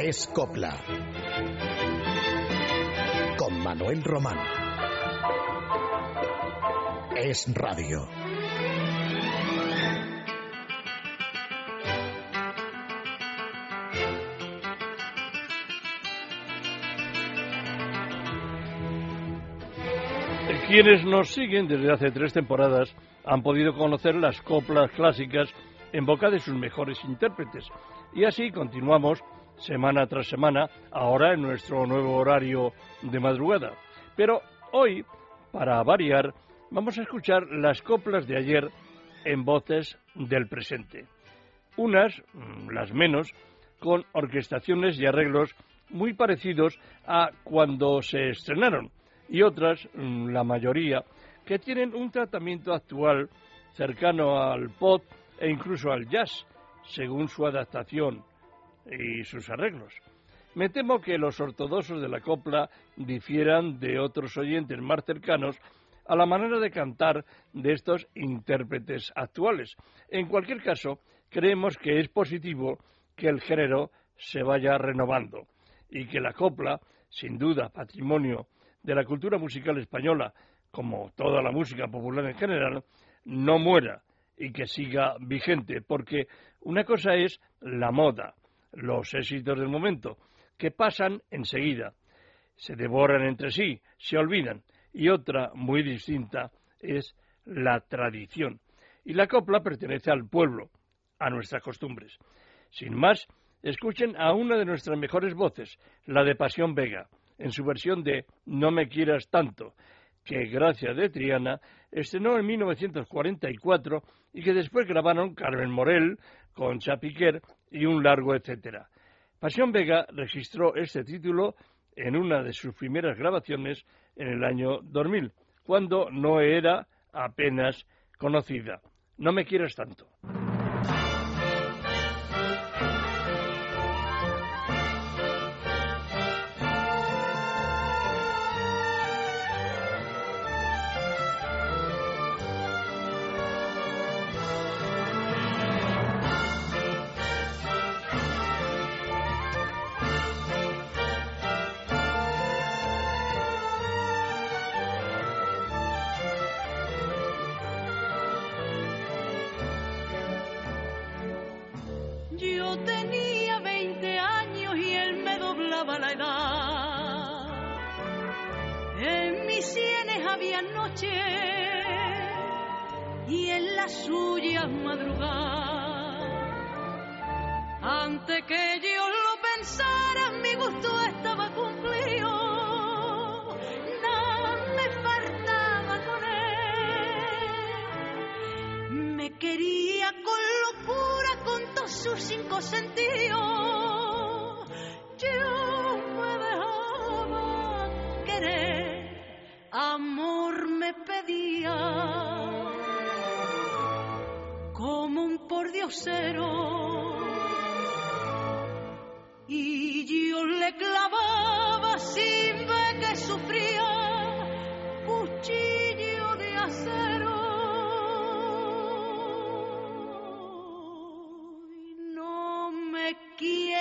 Es Copla. Con Manuel Román. Es Radio. Quienes nos siguen desde hace tres temporadas han podido conocer las coplas clásicas en boca de sus mejores intérpretes. Y así continuamos semana tras semana, ahora en nuestro nuevo horario de madrugada. Pero hoy, para variar, vamos a escuchar las coplas de ayer en voces del presente. Unas, mm, las menos, con orquestaciones y arreglos muy parecidos a cuando se estrenaron y otras, mm, la mayoría, que tienen un tratamiento actual cercano al pop e incluso al jazz, según su adaptación y sus arreglos. Me temo que los ortodoxos de la copla difieran de otros oyentes más cercanos a la manera de cantar de estos intérpretes actuales. En cualquier caso, creemos que es positivo que el género se vaya renovando y que la copla, sin duda patrimonio de la cultura musical española, como toda la música popular en general, no muera y que siga vigente, porque una cosa es la moda, los éxitos del momento, que pasan enseguida, se devoran entre sí, se olvidan, y otra muy distinta es la tradición. Y la copla pertenece al pueblo, a nuestras costumbres. Sin más, escuchen a una de nuestras mejores voces, la de Pasión Vega, en su versión de No me quieras tanto, que gracias de Triana estrenó en 1944 y que después grabaron Carmen Morel, con Chapiquer y un largo etcétera. Pasión Vega registró este título en una de sus primeras grabaciones en el año 2000, cuando no era apenas conocida. No me quieras tanto.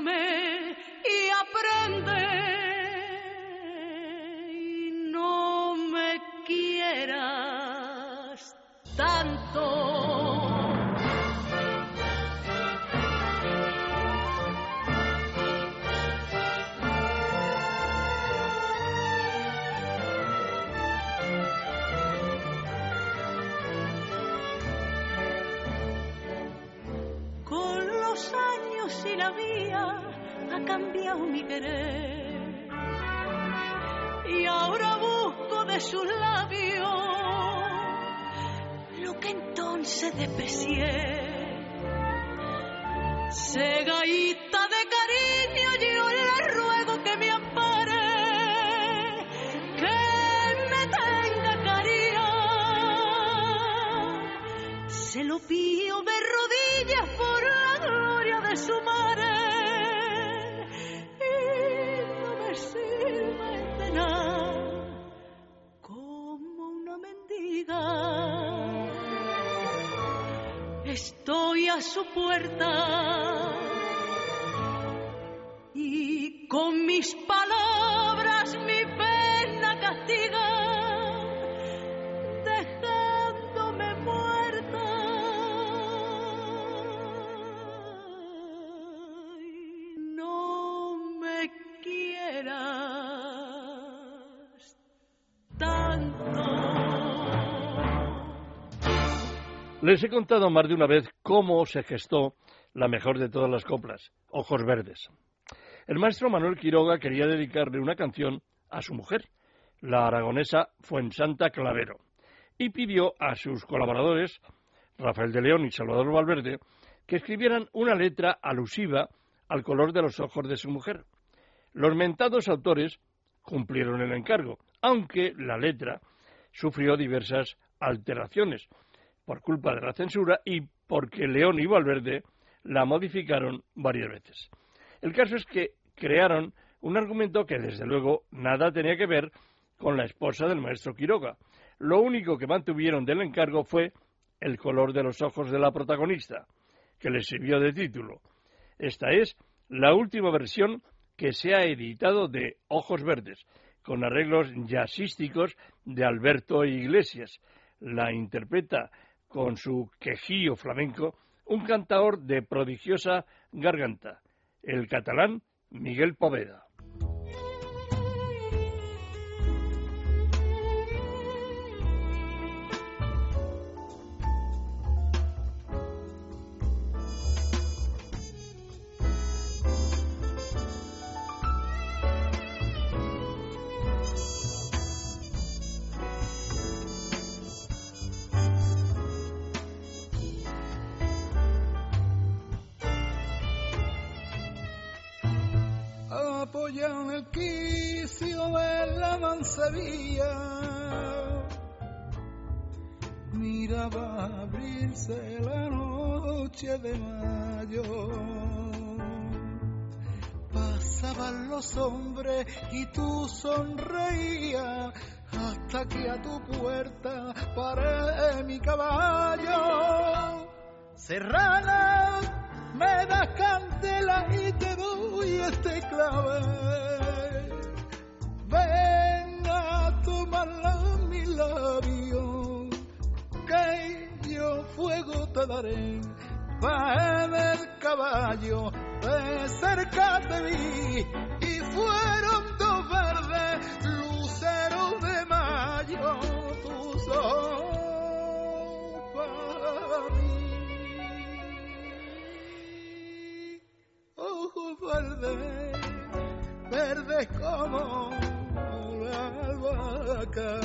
mírame mi querer. Y ahora busco de sus labios lo que entonces desprecié. Segaíta de cariño, yo le ruego que me ampare, que me tenga caridad. Se lo pido de rodillas por la gloria de su madre su puerta Les he contado más de una vez cómo se gestó la mejor de todas las coplas, Ojos Verdes. El maestro Manuel Quiroga quería dedicarle una canción a su mujer, la aragonesa Fuensanta Clavero, y pidió a sus colaboradores, Rafael de León y Salvador Valverde, que escribieran una letra alusiva al color de los ojos de su mujer. Los mentados autores cumplieron el encargo, aunque la letra sufrió diversas alteraciones por culpa de la censura y porque León y Valverde la modificaron varias veces. El caso es que crearon un argumento que desde luego nada tenía que ver con la esposa del maestro Quiroga. Lo único que mantuvieron del encargo fue el color de los ojos de la protagonista, que les sirvió de título. Esta es la última versión que se ha editado de Ojos Verdes, con arreglos jazzísticos de Alberto Iglesias. La interpreta con su quejío flamenco un cantador de prodigiosa garganta, el catalán Miguel Poveda. En el quicio de la mansevilla. Miraba abrirse la noche de mayo. Pasaban los hombres y tú sonreías hasta que a tu puerta paré mi caballo. Serrana, me das candela y te doy este clave. Ven a tomarla mi labio, que yo fuego te daré. Va en el caballo, de cerca te vi, y fueron verdes como la albahaca,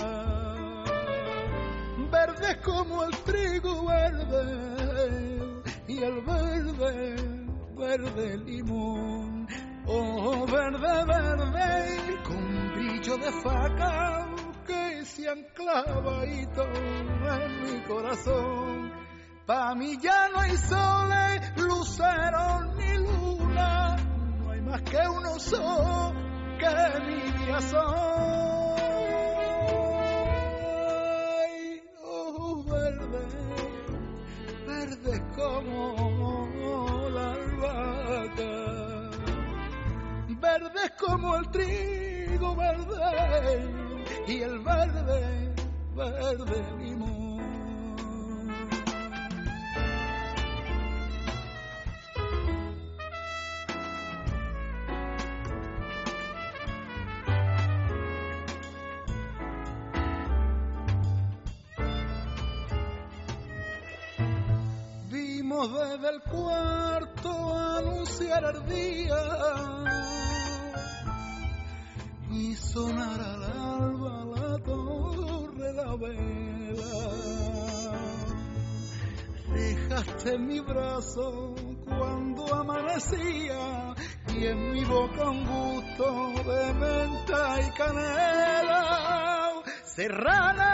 verdes como el trigo verde y el verde, verde limón. Oh, verde, verde, con brillo de faca que se anclava y en mi corazón. Pa' mí ya no hay soles, luceros mi día soy. Oh, verde, verde como la albahaca, verde como el trigo verde y el verde, verde y sonar al alba la torre la vela. Dejaste mi brazo cuando amanecía y en mi boca un gusto de menta y canela. Serrana,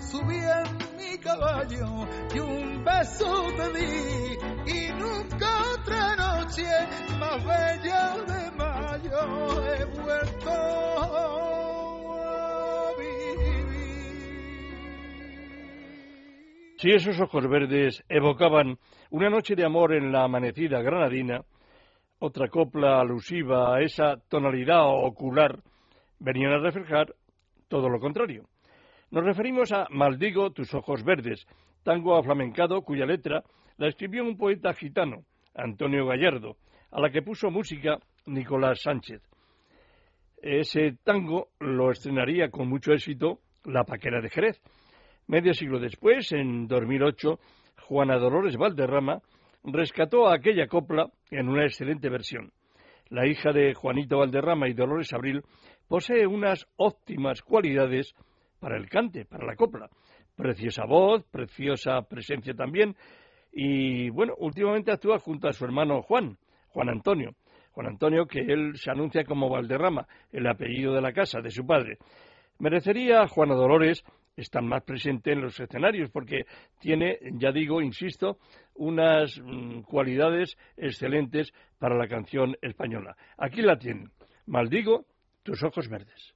Subí en mi caballo y un beso noche más bella de mayo he vuelto a vivir. Si esos ojos verdes evocaban una noche de amor en la amanecida granadina, otra copla alusiva a esa tonalidad ocular venían a reflejar todo lo contrario. Nos referimos a Maldigo tus ojos verdes, tango aflamencado cuya letra la escribió un poeta gitano, Antonio Gallardo, a la que puso música Nicolás Sánchez. Ese tango lo estrenaría con mucho éxito La Paquera de Jerez. Medio siglo después, en 2008, Juana Dolores Valderrama rescató a aquella copla en una excelente versión. La hija de Juanito Valderrama y Dolores Abril posee unas óptimas cualidades para el cante, para la copla. Preciosa voz, preciosa presencia también, y bueno, últimamente actúa junto a su hermano Juan, Juan Antonio. Juan Antonio, que él se anuncia como Valderrama, el apellido de la casa de su padre. Merecería Juana Dolores estar más presente en los escenarios porque tiene, ya digo, insisto, unas mm, cualidades excelentes para la canción española. Aquí la tienen. Maldigo tus ojos verdes.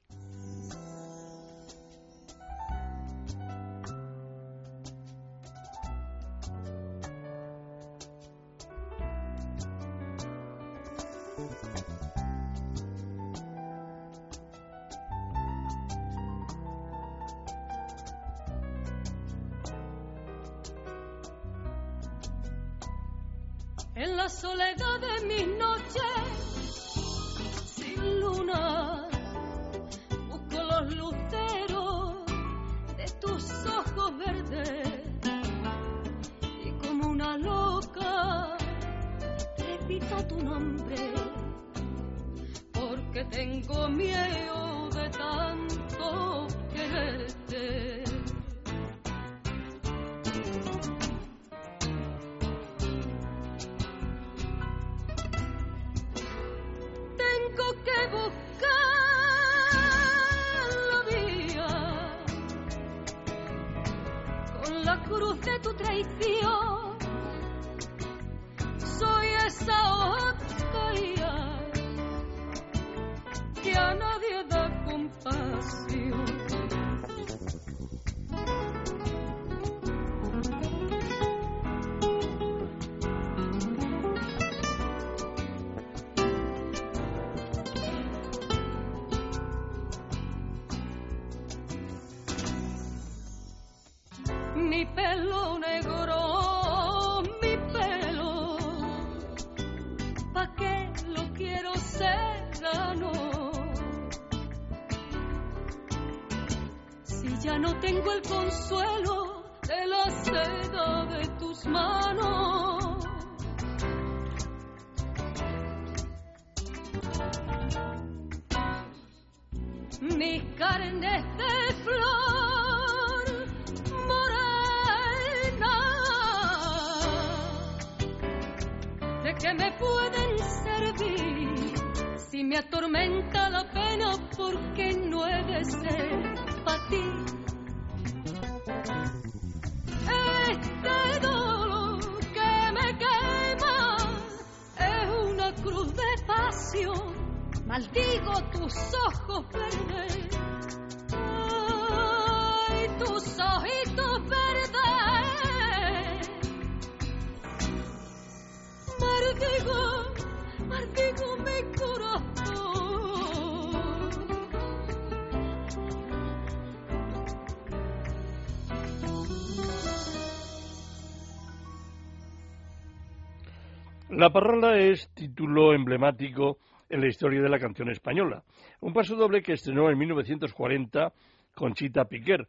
La Parrala es título emblemático en la historia de la canción española. Un paso doble que estrenó en 1940 Conchita Piquer,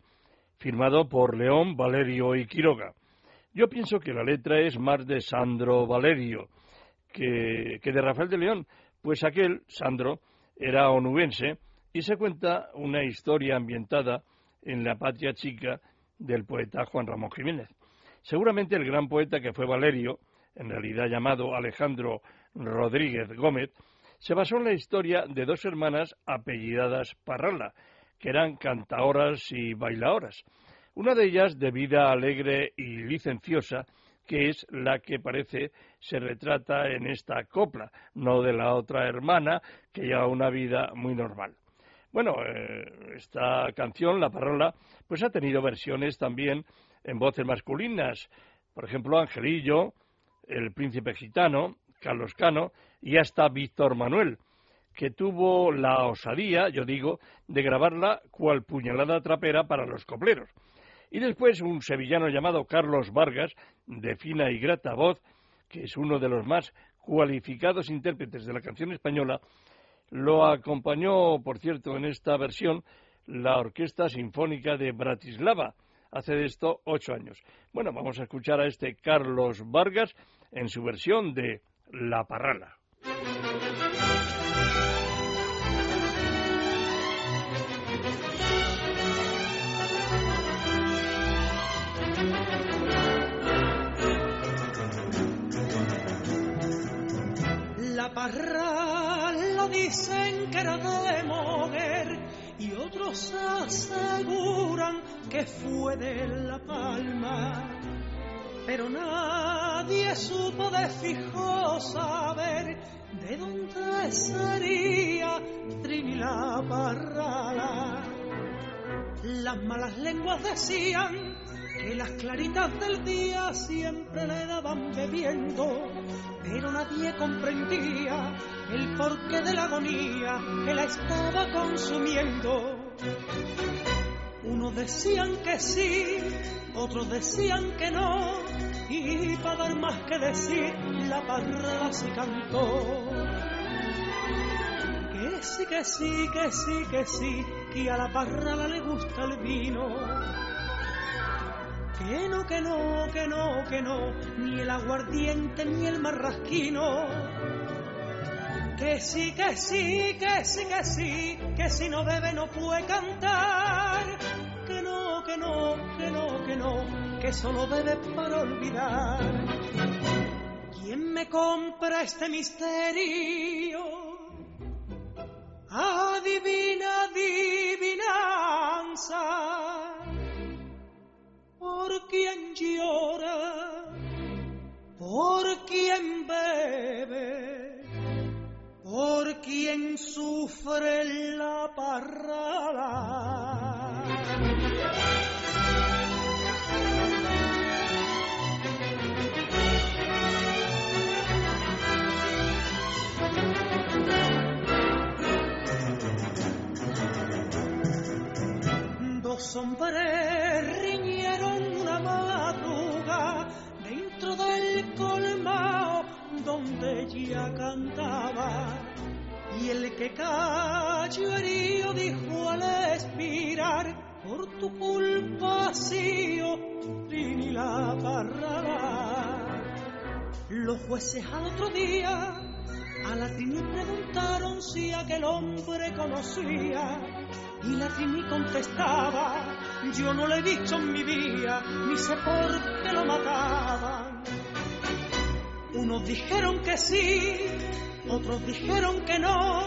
firmado por León, Valerio y Quiroga. Yo pienso que la letra es más de Sandro Valerio que de Rafael de León, pues aquel, Sandro, era onubense y se cuenta una historia ambientada en la patria chica del poeta Juan Ramón Jiménez. Seguramente el gran poeta que fue Valerio, en realidad llamado Alejandro Rodríguez Gómez, se basó en la historia de dos hermanas apellidadas Parrala, que eran cantaoras y bailaoras. Una de ellas de vida alegre y licenciosa, que es la que parece se retrata en esta copla, no de la otra hermana, que lleva una vida muy normal. Bueno, eh, esta canción, La Parrala, pues ha tenido versiones también en voces masculinas. Por ejemplo, Angelillo, El Príncipe Gitano, Carlos Cano y hasta Víctor Manuel, que tuvo la osadía, yo digo, de grabarla cual puñalada trapera para los copleros. Y después un sevillano llamado Carlos Vargas, de fina y grata voz, que es uno de los más cualificados intérpretes de la canción española, lo acompañó, por cierto, en esta versión la Orquesta Sinfónica de Bratislava, hace de esto ocho años. Bueno, vamos a escuchar a este Carlos Vargas en su versión de La Parrala. La parrala dicen que era de Moguer y otros aseguran que fue de La Palma. Pero nadie supo de fijo saber de dónde sería Trini la Parrala. Las malas lenguas decían que las claritas del día siempre le daban bebiendo, pero nadie comprendía el porqué de la agonía que la estaba consumiendo. Unos decían que sí, otros decían que no, y para dar más que decir, la parrala se cantó. Que sí, que sí, que sí, que sí, que a la parrala le gusta el vino. Que no, que no, que no, que no, ni el aguardiente ni el marrasquino. Que sí, que sí, que sí, que sí, que si no bebe no puede cantar. Que no, que no, que no, que no, solo bebe para olvidar. ¿Quién me compra este misterio? Adivina, adivinanza. ¿Por quién llora? ¿Por quién bebe? ¿Por quién sufre la parrala? Dos hombres riñeron una madruga dentro del colmao donde ella cantaba. Y el que cayó dijo al expirar, por tu culpa sido Trini la parrala. Los jueces al otro día a la Trini preguntaron si aquel hombre conocía. Y la Trini contestaba, yo no lo he visto en mi vida, ni sé por qué lo mataban. Unos dijeron que sí, otros dijeron que no,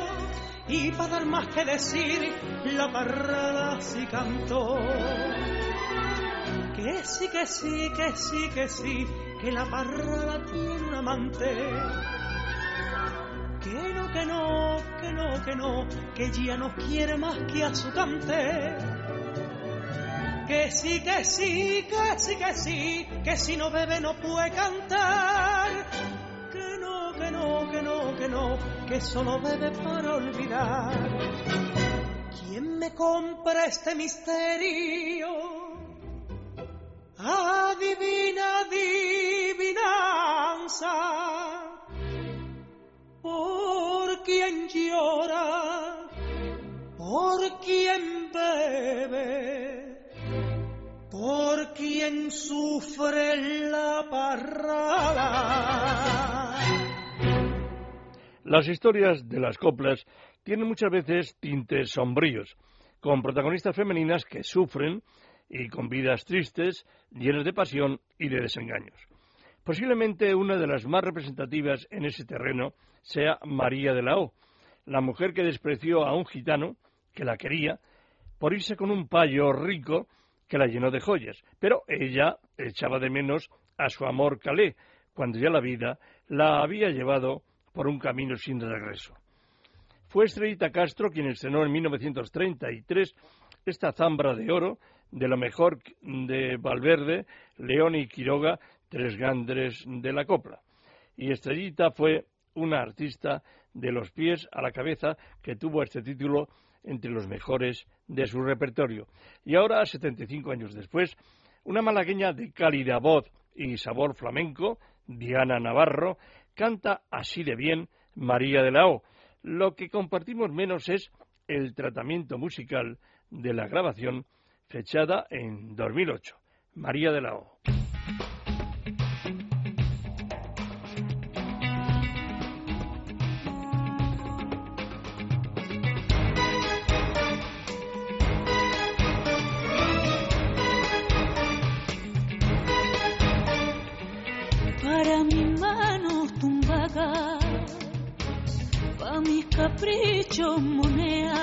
y para dar más que decir, la parrala sí cantó. Que sí, que sí, que sí, que sí, que la parrala tiene un amante. Que no, que no, que no, que no, que ella no quiere más que a su cante. Que sí, que sí, que sí, que sí, que si no bebe no puede cantar. Que no, que no, que no, que no, que solo bebe para olvidar. ¿Quién me compra este misterio? Adivina, adivinanza por quien llora, por quien bebe, por quien sufre la parrada. Las historias de las coplas tienen muchas veces tintes sombríos, con protagonistas femeninas que sufren y con vidas tristes, llenas de pasión y de desengaños. Posiblemente una de las más representativas en ese terreno sea María de la O, la mujer que despreció a un gitano que la quería por irse con un payo rico que la llenó de joyas, pero ella echaba de menos a su amor calé, cuando ya la vida la había llevado por un camino sin regreso. Fue Estrellita Castro quien estrenó en 1933 esta zambra de oro de lo mejor de Valverde, León y Quiroga, tres grandes de la copla. Y Estrellita fue una artista de los pies a la cabeza que tuvo este título entre los mejores de su repertorio. Y ahora, 75 años después, una malagueña de cálida voz y sabor flamenco, Diana Navarro, canta así de bien María de la O. Lo que compartimos menos es el tratamiento musical de la grabación fechada en 2008. María de la O. caprichos monedas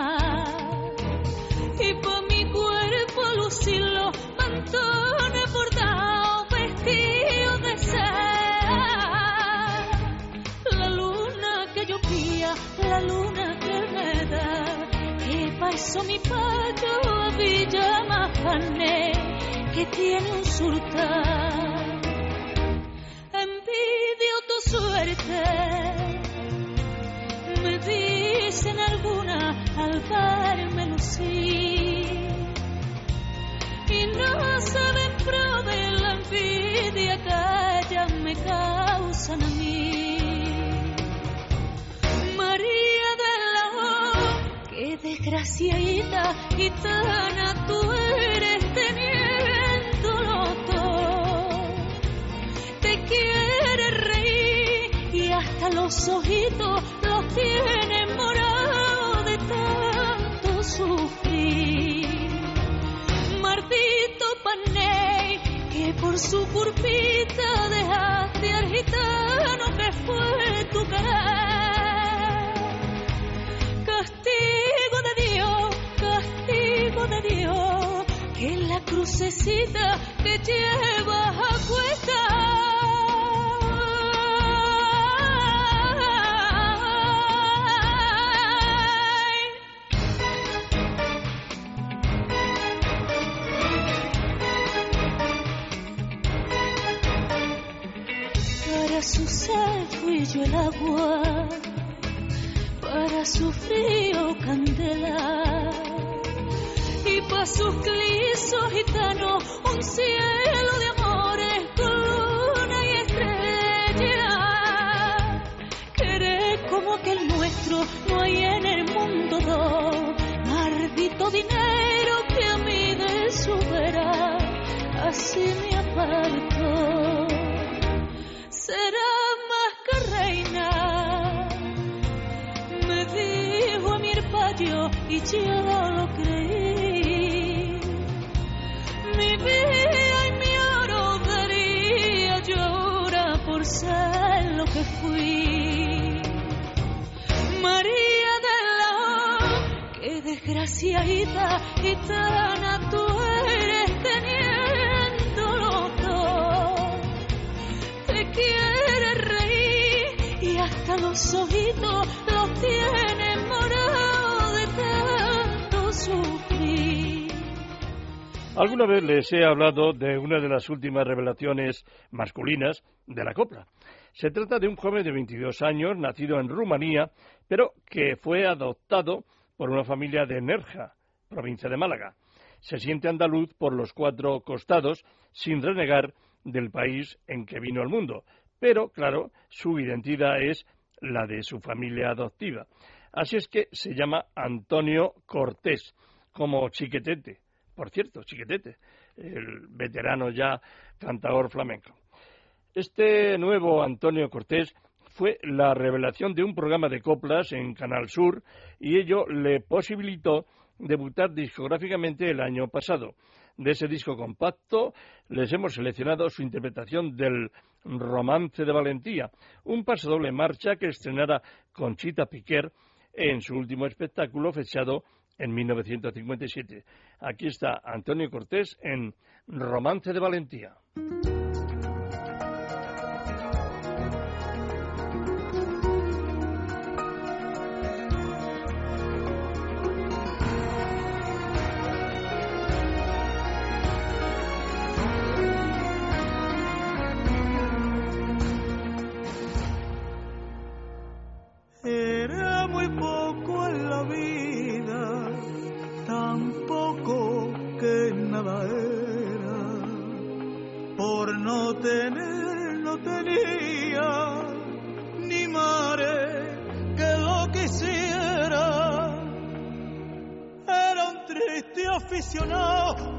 y para mi cuerpo lucir los mantones bordados vestidos de seda. La luna que yo pía, la luna que me da, que pasó mi payo a Villa Majané, que tiene un surtar verme. Y no saben pro de la envidia que ellas me causan a mí. María de la O, qué desgraciadita gitana tú eres teniéndolo todo te quiere reír y hasta los ojitos su curvita dejaste al gitano que fue tu querer. Castigo de Dios, castigo de Dios, que la crucecita que llevas a cuesta. Sed fui yo el agua, para su frío candela y pa' sus clisos gitanos un cielo de amores con luna y estrella. Querer como que el nuestro no hay en el mundo dos, maldito dinero que a mí de así me apartó. Será y lo creí. Mi vida y mi oro ahora por ser lo que fui. María de la O, qué desgraciadita gitana tú eres teniéndolo todo. Te quiere reír y hasta los ojitos Alguna vez les he hablado de una de las últimas revelaciones masculinas de la copla. Se trata de un joven de 22 años, nacido en Rumanía, pero que fue adoptado por una familia de Nerja, provincia de Málaga. Se siente andaluz por los cuatro costados, sin renegar del país en que vino al mundo. Pero, claro, su identidad es la de su familia adoptiva. Así es que se llama Antonio Cortés, como Chiquetete. Por cierto, Chiquetete. el veterano ya cantador flamenco. Este nuevo Antonio Cortés fue la revelación de un programa de coplas en Canal Sur y ello le posibilitó debutar discográficamente el año pasado. De ese disco compacto les hemos seleccionado su interpretación del Romance de Valentía, un pasodoble marcha que estrenara Conchita Piquer en su último espectáculo fechado en 1957. Aquí está Antonio Cortés en Romance de Valentía.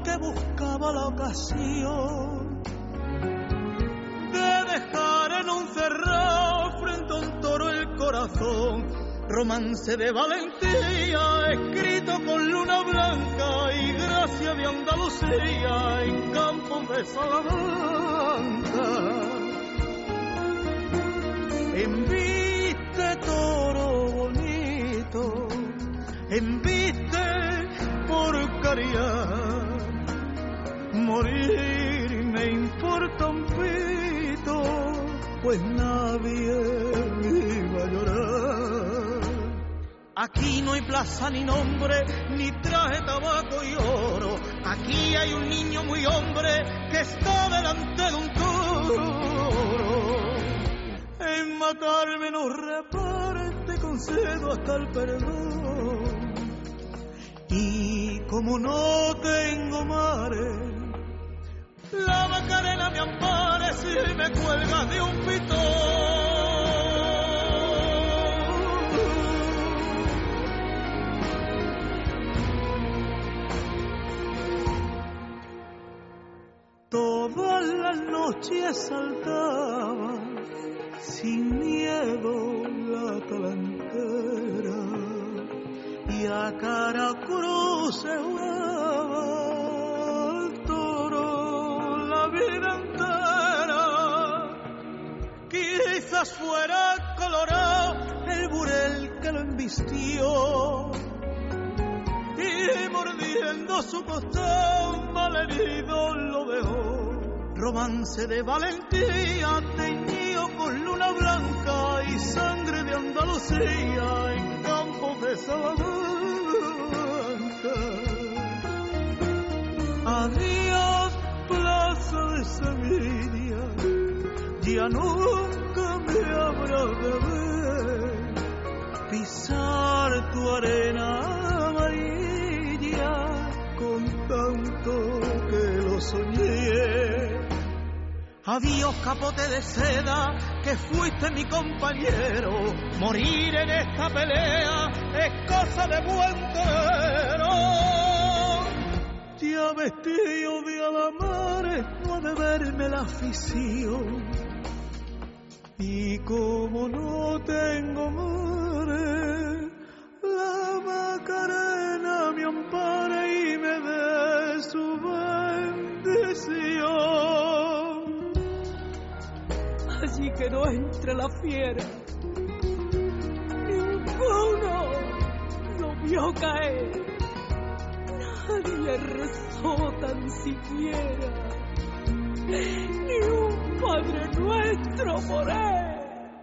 Que buscaba la ocasión de dejar en un cerrado frente a un toro el corazón. Romance de valentía, escrito con luna blanca gracia de Andalucía en campos de Salamanca. Enviste toro bonito, enviste Morir me importa un pito, pues nadie iba a llorar. Aquí no hay plaza ni nombre, traje tabaco y oro. Aquí hay un niño muy hombre que está delante de un toro. En matarme no reparte, concedo hasta el perdón y como no tengo mares, la Macarena me ampare si me cuelga de un pitón. Las noches saltaba sin miedo la talantera y a cara cruz jugaba el toro la vida entera. Quizás fuera colorado el burel que lo embistió y mordiendo su costón malherido lo dejó. Romance de valentía teñido con luna blanca y sangre de Andalucía en campos de Salamanca. Adiós, plaza de Sevilla, ya nunca me habrá de ver pisar tu arena amarilla con tanto que lo soñé. Adiós capote de seda, que fuiste mi compañero. Morir en esta pelea es cosa de buen torero. Ya vestido de alamares, no ha de verme la afición. Y como no tengo mares, la Macarena me ampare y me dé su bendición que no entre la fiera. Ninguno lo vio caer, nadie rezó tan siquiera, ni un Padre Nuestro por él.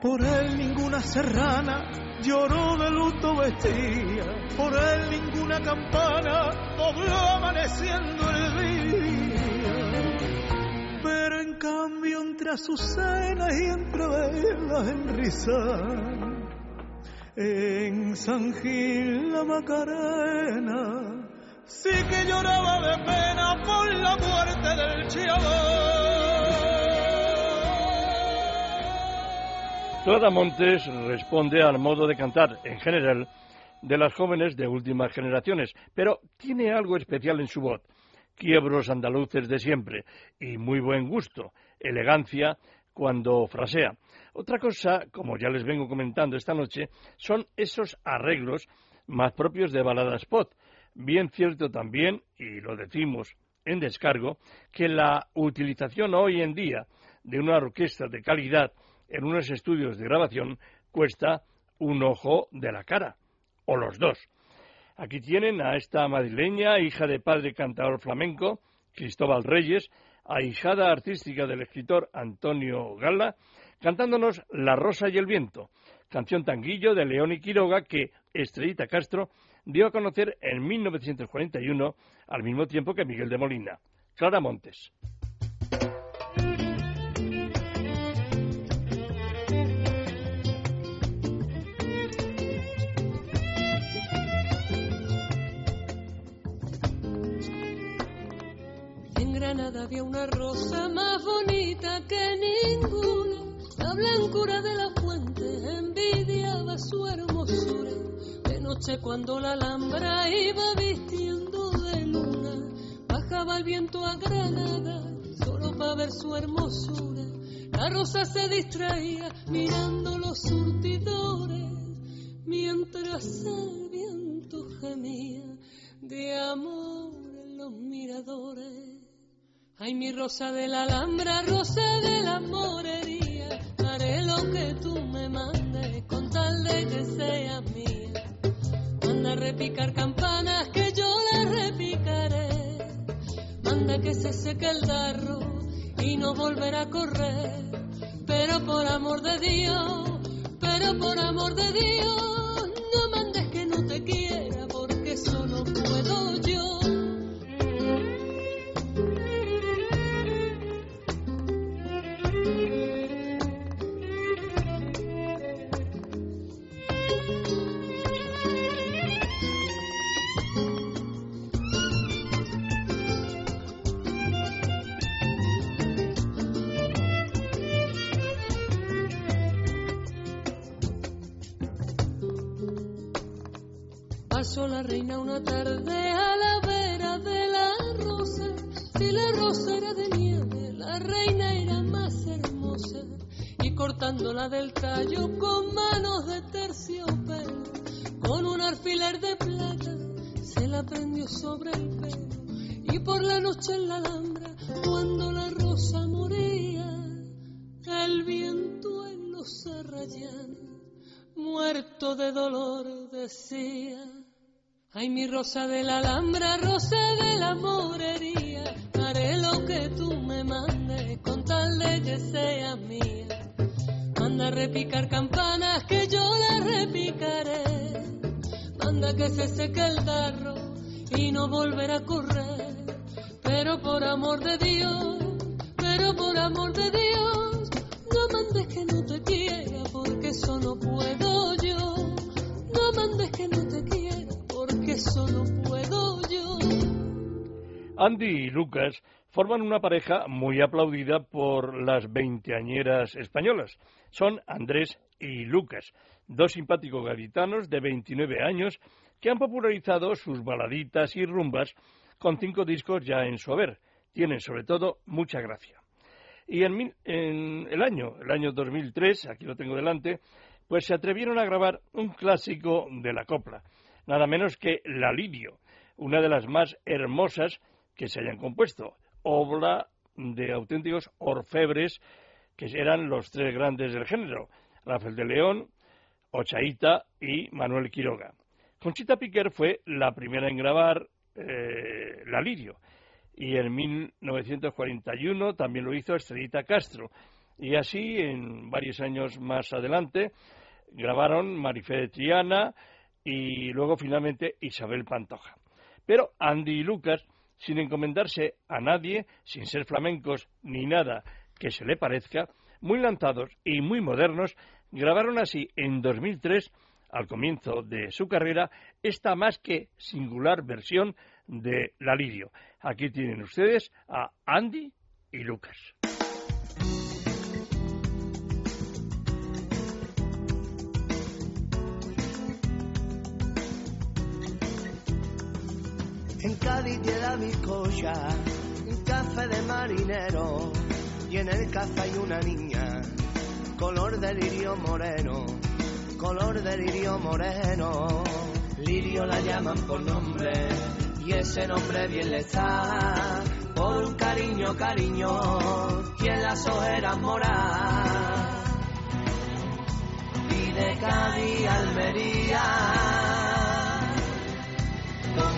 Por él ninguna serrana lloró de luto vestía, por él ninguna campana dobló amaneciendo el día pero en cambio entre azucenas y entre velas en risa, en San Gil la Macarena, sí que lloraba de pena por la muerte del Toda Montes responde al modo de cantar, en general, de las jóvenes de últimas generaciones, pero tiene algo especial en su voz quiebros andaluces de siempre y muy buen gusto, elegancia cuando frasea. Otra cosa, como ya les vengo comentando esta noche, son esos arreglos más propios de baladas pop. Bien cierto también, y lo decimos en descargo, que la utilización hoy en día de una orquesta de calidad en unos estudios de grabación cuesta un ojo de la cara, o los dos. Aquí tienen a esta madrileña, hija de padre cantador flamenco, Cristóbal Reyes, ahijada artística del escritor Antonio Gala, cantándonos La Rosa y el Viento, canción tanguillo de León y Quiroga que Estrellita Castro dio a conocer en 1941, al mismo tiempo que Miguel de Molina. Clara Montes. Granada había una rosa más bonita que ninguna. La blancura de la fuente envidiaba su hermosura. De noche cuando la alhambra iba vistiendo de luna, bajaba el viento a Granada solo para ver su hermosura. La rosa se distraía mirando los surtidores, mientras el viento gemía de amor en los miradores. Ay, mi rosa de la alhambra, rosa de la morería, haré lo que tú me mandes con tal de que sea mía. Manda a repicar campanas que yo las repicaré. Manda que se seque el darro y no volverá a correr. Pero por amor de Dios, pero por amor de Dios, rosa de la alhambra, rosa de la morería, haré lo que tú me mandes con tal de que sea mía. Manda repicar campanas que yo las repicaré. Manda que se seque el darro y no volverá a correr. Pero por amor de Dios, pero por amor de Dios, Andy y Lucas forman una pareja muy aplaudida por las veinteañeras españolas. Son Andrés y Lucas, dos simpáticos gaditanos de 29 años que han popularizado sus baladitas y rumbas con cinco discos ya en su haber. Tienen sobre todo mucha gracia. Y en, en el año, el año 2003, aquí lo tengo delante, pues se atrevieron a grabar un clásico de la copla, nada menos que La Lidio, una de las más hermosas que se hayan compuesto, obra de auténticos orfebres que eran los tres grandes del género, Rafael de León, Ochaíta y Manuel Quiroga. Conchita Piquer fue la primera en grabar eh, La Lidio y en 1941 también lo hizo Estrellita Castro y así en varios años más adelante grabaron Marifé de Triana, y luego finalmente Isabel Pantoja. Pero Andy y Lucas, sin encomendarse a nadie, sin ser flamencos ni nada que se le parezca, muy lanzados y muy modernos, grabaron así en 2003, al comienzo de su carrera, esta más que singular versión de La Lidio. Aquí tienen ustedes a Andy y Lucas. Cádiz tiene la bizcocha, un café de marinero, y en el café hay una niña, color de lirio moreno, color de lirio moreno. Lirio la llaman por nombre, y ese nombre bien le está, por un cariño, cariño, y en las ojeras morar. Y de Cádiz Almería,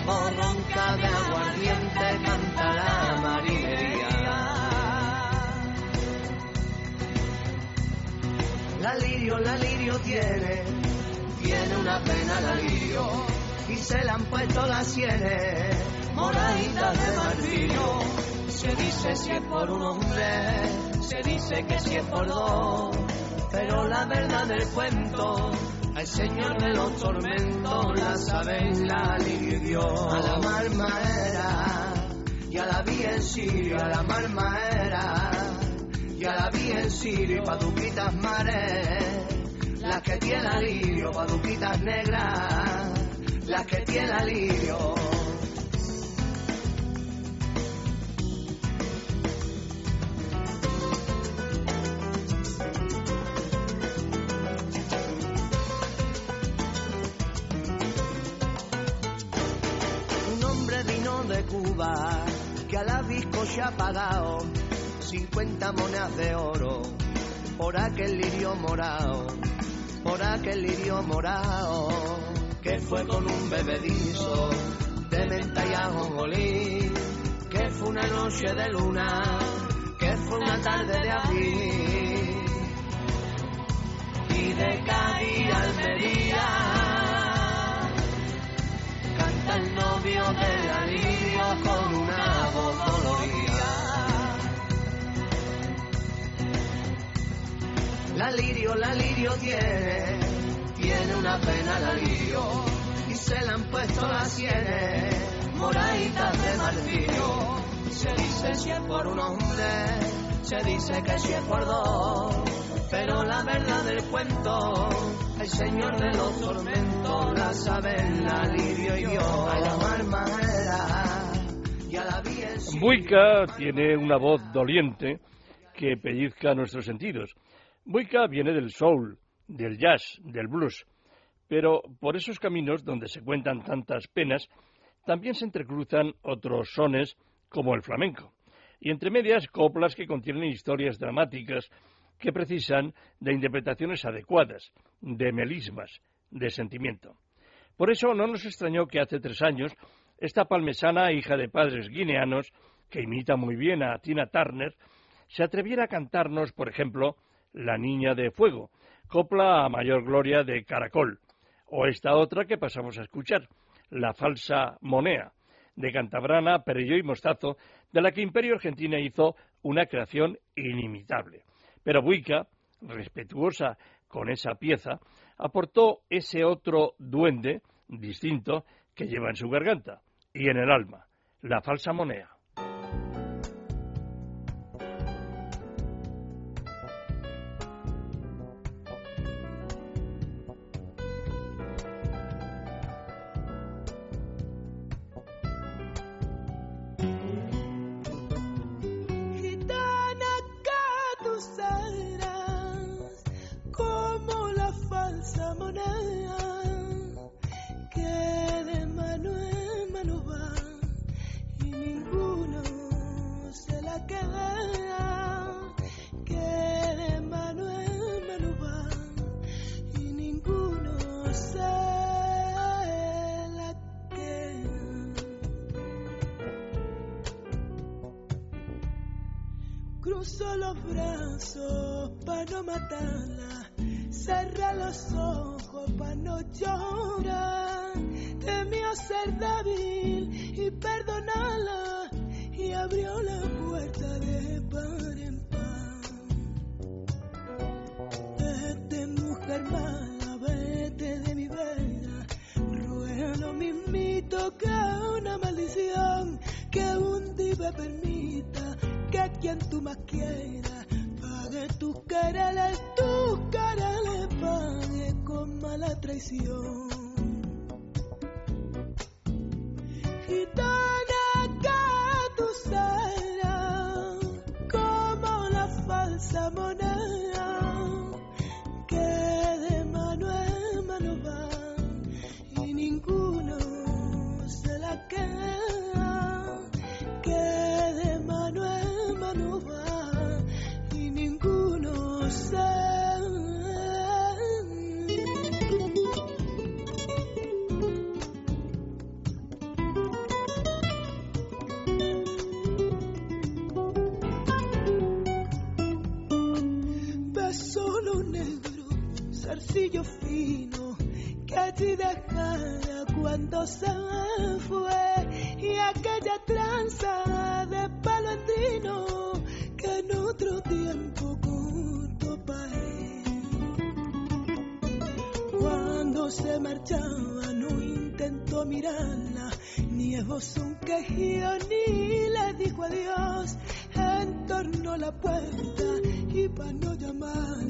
como ronca de aguardiente canta la marinería. La lirio, la lirio tiene, tiene una pena la lirio, y se le han puesto las sienes, moraditas de martillo. Se dice si es por un hombre, se dice que si es por dos, pero la verdad del cuento, al señor de los tormentos, la saben la y Dios. A la marmaera, y a la vi en Sirio, a la marmaera y a la vi en Sirio, paduquitas mares, las que tiene alirio, paduquitas negras, las que tiene alirio. Cuba que a la disco se ha pagado 50 monedas de oro por aquel lirio morado, por aquel lirio morado que fue con un bebedizo de menta y ajonjolí, que fue una noche de luna, que fue una tarde de abril. Y de Cádiz Almería canta el novio alirio con La lirio, la lirio tiene, tiene una pena la lirio, y se le han puesto las sienes, moraditas de martillo. Se dice si es por un hombre, se dice que si es por dos, pero la verdad del cuento, el señor de los tormentos, la sabe la lirio y yo, a la marmajera, y a la bien. Buica tiene una voz doliente que pellizca nuestros sentidos. Buica viene del soul, del jazz, del blues, pero por esos caminos donde se cuentan tantas penas, también se entrecruzan otros sones como el flamenco, y entre medias coplas que contienen historias dramáticas que precisan de interpretaciones adecuadas, de melismas, de sentimiento. Por eso no nos extrañó que hace tres años esta palmesana, hija de padres guineanos, que imita muy bien a Tina Turner, se atreviera a cantarnos, por ejemplo, La Niña de Fuego, copla a mayor gloria de Caracol, o esta otra que pasamos a escuchar, La Falsa Monea, de Cantabrana, Perelló y Mostazo, de la que Imperio Argentina hizo una creación inimitable. Pero Buica, respetuosa con esa pieza, aportó ese otro duende distinto que lleva en su garganta y en el alma, la falsa moneda. Cruzo los brazos para no matarla, cerra los ojos para no llorar. Temió ser débil y perdonarla. Y abrió la puerta de par quien tú más quieras pague tus quereres, tus quereres pague con mala traición. Se fue, y aquella tranza de palatino que en otro tiempo junto él. Cuando se marchaba no intentó mirarla, ni esbozó un quejío, ni le dijo adiós, entornó la puerta y para no llamarla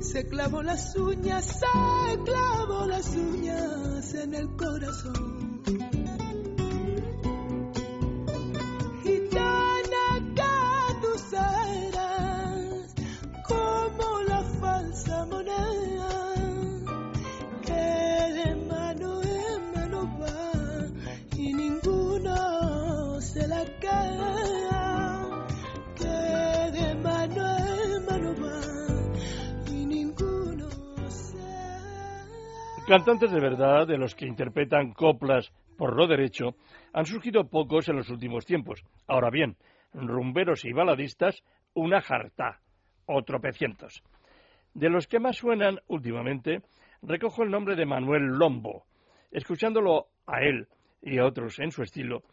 se clavó las uñas, se clavó las uñas en el corazón. Cantantes de verdad, de los que interpretan coplas por lo derecho, han surgido pocos en los últimos tiempos. Ahora bien, rumberos y baladistas, una jartá, o tropecientos. De los que más suenan últimamente, recojo el nombre de Manuel Lombo. Escuchándolo a él y a otros en su estilo,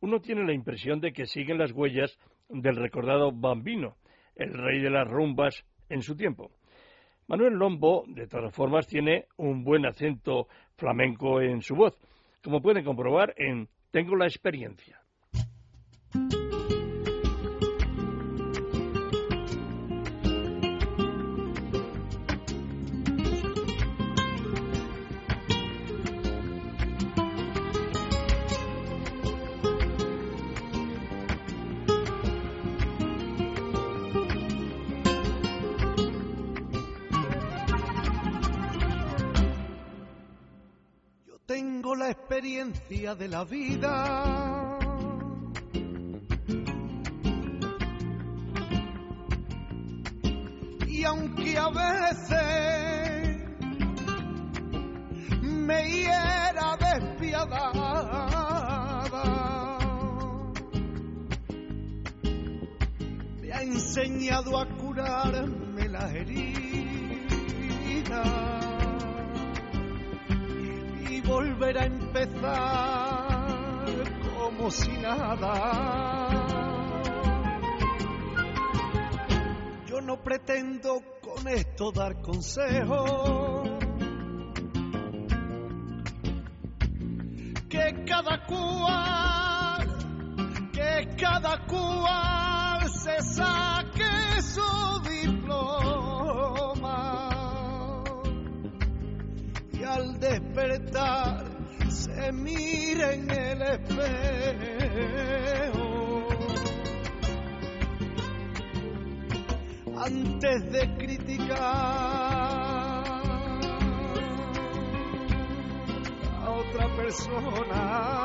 uno tiene la impresión de que siguen las huellas del recordado Bambino, el rey de las rumbas en su tiempo. Manuel Lombo, de todas formas, tiene un buen acento flamenco en su voz, como pueden comprobar en Tengo la experiencia. Experiencia de la vida. Y aunque a veces me hiera despiadada, me ha enseñado a curarme las heridas volver a empezar como si nada. Yo no pretendo con esto dar consejos. Que cada cual, que cada cual se saque su diploma despertar se mire en el espejo. Antes de criticar a otra persona.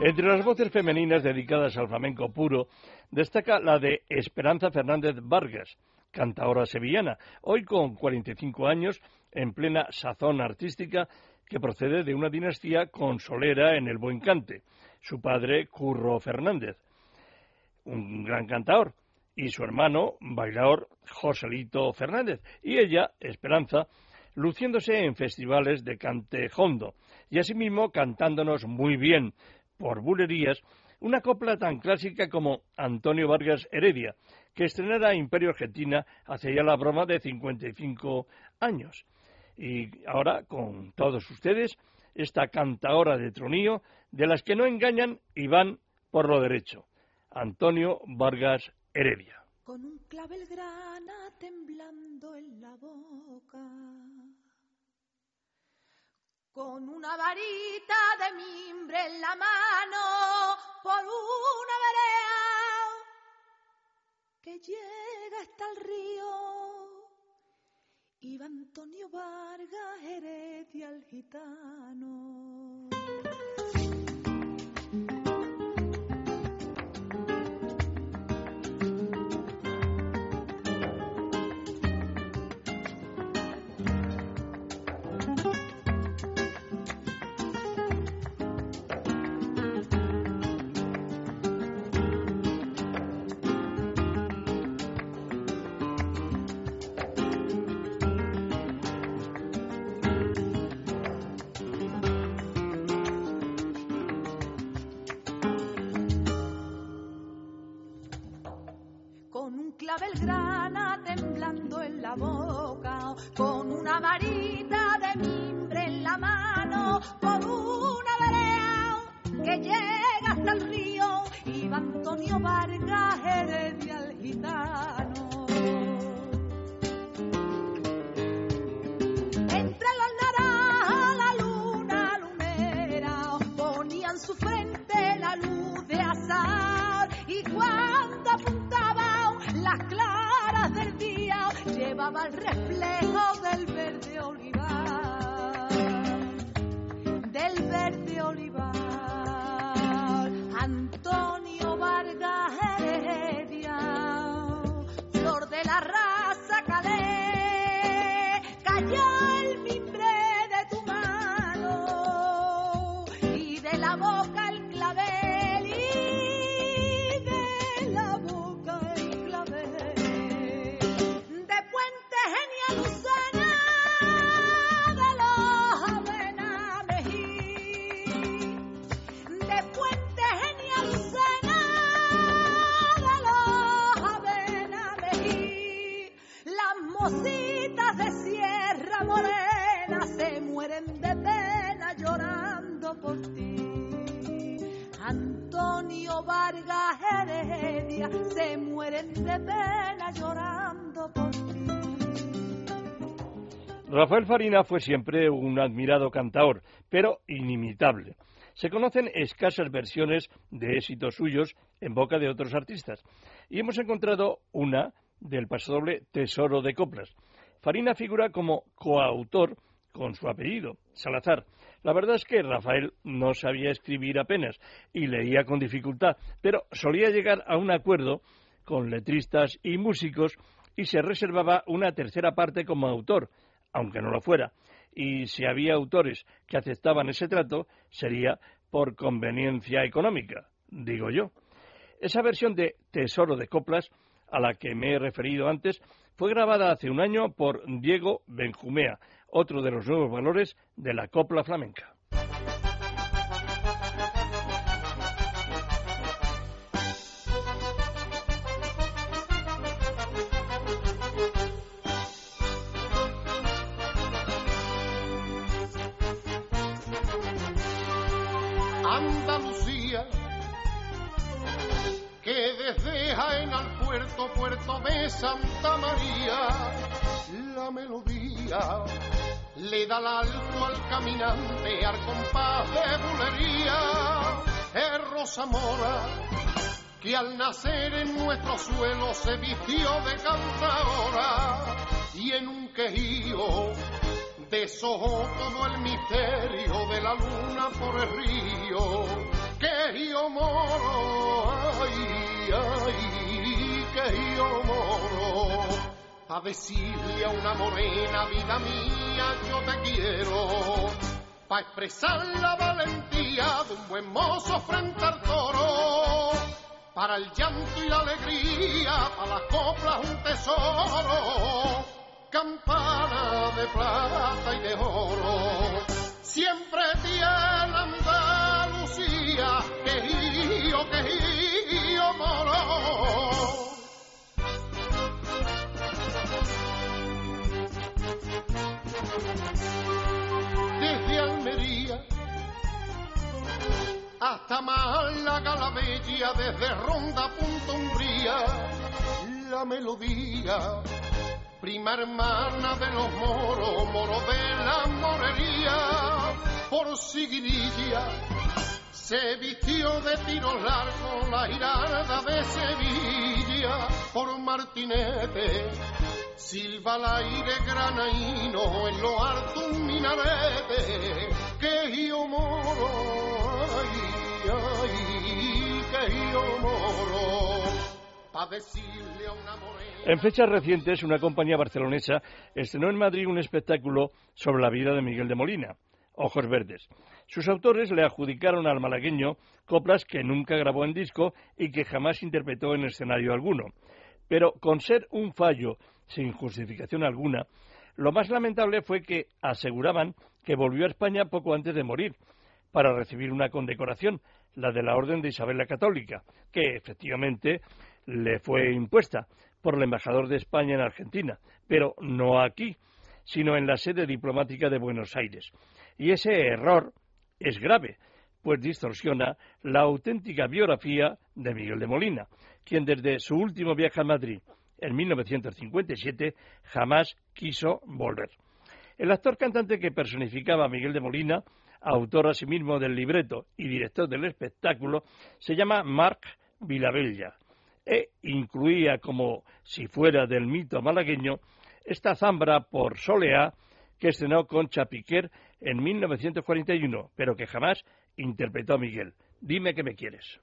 Entre las voces femeninas dedicadas al flamenco puro, destaca la de Esperanza Fernández Vargas, cantaora sevillana, hoy con 45 años, en plena sazón artística, que procede de una dinastía consolera en el buen cante, su padre Curro Fernández, un gran cantaor, y su hermano, bailador Joselito Fernández, y ella, Esperanza, luciéndose en festivales de cante hondo, y asimismo cantándonos muy bien, por bulerías, una copla tan clásica como Antonio Vargas Heredia, que estrenara Imperio Argentina hace ya la broma de 55 años. Y ahora, con todos ustedes, esta cantaora de tronío, de las que no engañan y van por lo derecho, Antonio Vargas Heredia. Con un clavel grana temblando en la boca con una varita de mimbre en la mano por una vereda que llega hasta el río. Iba Antonio Vargas Heredia el gitano. Boca, con una varita de mimbre en la mano, el reflejo. Rafael Farina fue siempre un admirado cantaor, pero inimitable. Se conocen escasas versiones de éxitos suyos en boca de otros artistas, y hemos encontrado una del pasodoble Tesoro de Coplas. Farina figura como coautor con su apellido, Salazar. La verdad es que Rafael no sabía escribir apenas y leía con dificultad, pero solía llegar a un acuerdo con letristas y músicos y se reservaba una tercera parte como autor, aunque no lo fuera. Y si había autores que aceptaban ese trato, sería por conveniencia económica, digo yo. Esa versión de Tesoro de Coplas, a la que me he referido antes, fue grabada hace un año por Diego Benjumea, otro de los nuevos valores de la copla flamenca. Andalucía, que desde Jaén al puerto, puerto de Santa María, la melodía le da el alto al caminante al compás de bulería. Es Rosa que al nacer en nuestro suelo se vistió de cantadora y en un quejío deshojó todo el misterio de la luna por el río. Quejío moro, ay, ay, quejío moro. A decirle a una morena, vida mía, yo te quiero, pa' expresar la valentía de un buen mozo frente al toro, para el llanto y la alegría, para las coplas un tesoro, campana de plata y de oro, siempre tiene Andalucía, quejío, quejío, moro. desde Almería hasta Málaga la Bella, desde Ronda a Punta Umbría, la melodía, prima hermana de los moros, moro de la morería, por Siguirilla, se vistió de tiro largo la girarda de Sevilla, por martinete, silba al aire granaíno en lo alto un minarete, que yo moro, ay, ay, que yo moro, En fechas recientes, una compañía barcelonesa estrenó en Madrid un espectáculo sobre la vida de Miguel de Molina, Ojos Verdes. Sus autores le adjudicaron al malagueño coplas que nunca grabó en disco y que jamás interpretó en escenario alguno. Pero con ser un fallo sin justificación alguna, lo más lamentable fue que aseguraban que volvió a España poco antes de morir para recibir una condecoración, la de la Orden de Isabel la Católica, que efectivamente le fue impuesta por el embajador de España en Argentina, pero no aquí, sino en la sede diplomática de Buenos Aires. Y ese error es grave, pues distorsiona la auténtica biografía de Miguel de Molina, quien desde su último viaje a Madrid en 1957 jamás quiso volver. El actor cantante que personificaba a Miguel de Molina, autor asimismo del libreto y director del espectáculo, se llama Marc Vilabella e incluía como si fuera del mito malagueño esta zambra por Soleá que estrenó con Chapiquer en 1941, pero que jamás interpretó a Miguel. Dime que me quieres.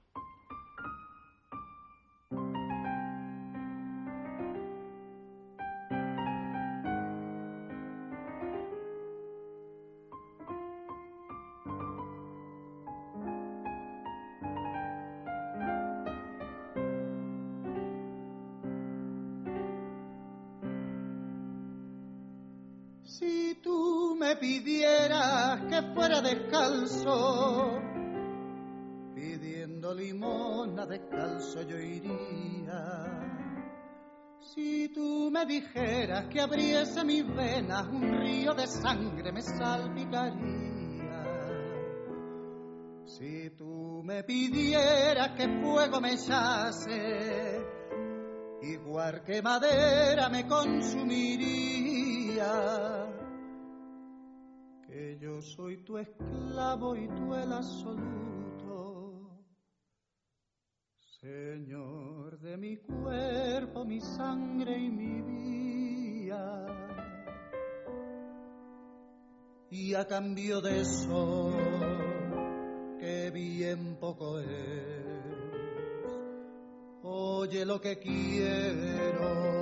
Pidiendo limosna descalzo yo iría. Si tú me dijeras que abriese mis venas, un río de sangre me salpicaría. Si tú me pidieras que fuego me echase, igual que madera me consumiría. Que yo soy tu esclavo y tú el absoluto. Señor de mi cuerpo, mi sangre y mi vida. Y a cambio de eso, que bien poco es. Oye lo que quiero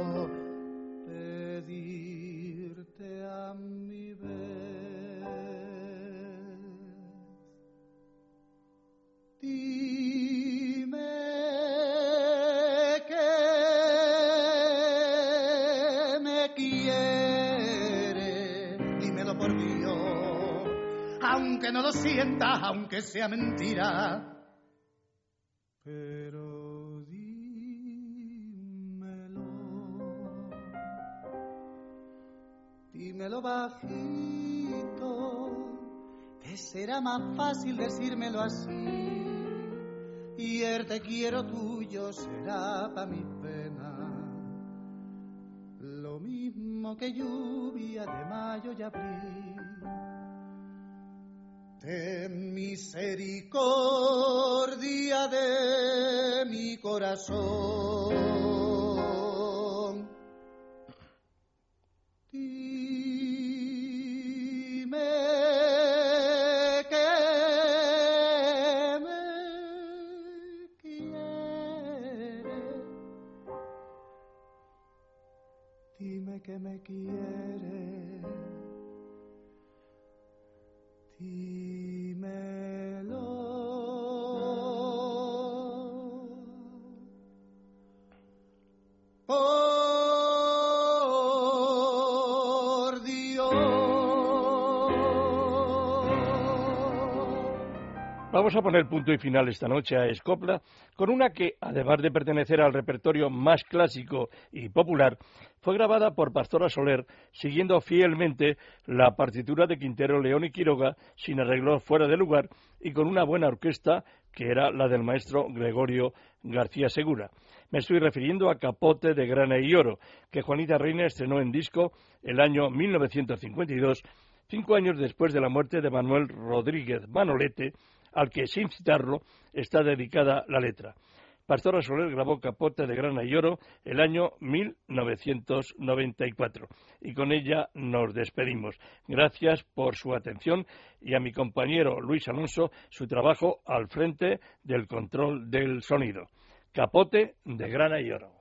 lo sientas, aunque sea mentira. Pero dímelo, dímelo bajito, te será más fácil decírmelo así. Y el te quiero tuyo será pa' mis penas, lo mismo que lluvia de mayo y abril. Misericordia de mi corazón. Dime que me quieres. Dime que me. Dímelo. Vamos a poner punto y final esta noche a Escopla con una que, además de pertenecer al repertorio más clásico y popular, fue grabada por Pastora Soler siguiendo fielmente la partitura de Quintero León y Quiroga sin arreglos fuera de lugar y con una buena orquesta que era la del maestro Gregorio García Segura. Me estoy refiriendo a Capote de Grana y Oro, que Juanita Reina estrenó en disco el año 1952, cinco años después de la muerte de Manuel Rodríguez Manolete, al que, sin citarlo, está dedicada la letra. Pastora Soler grabó Capote de Grana y Oro el año 1994. Y con ella nos despedimos. Gracias por su atención y a mi compañero Luis Alonso su trabajo al frente del control del sonido. Capote de Grana y Oro.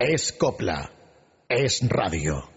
Es copla. Es radio.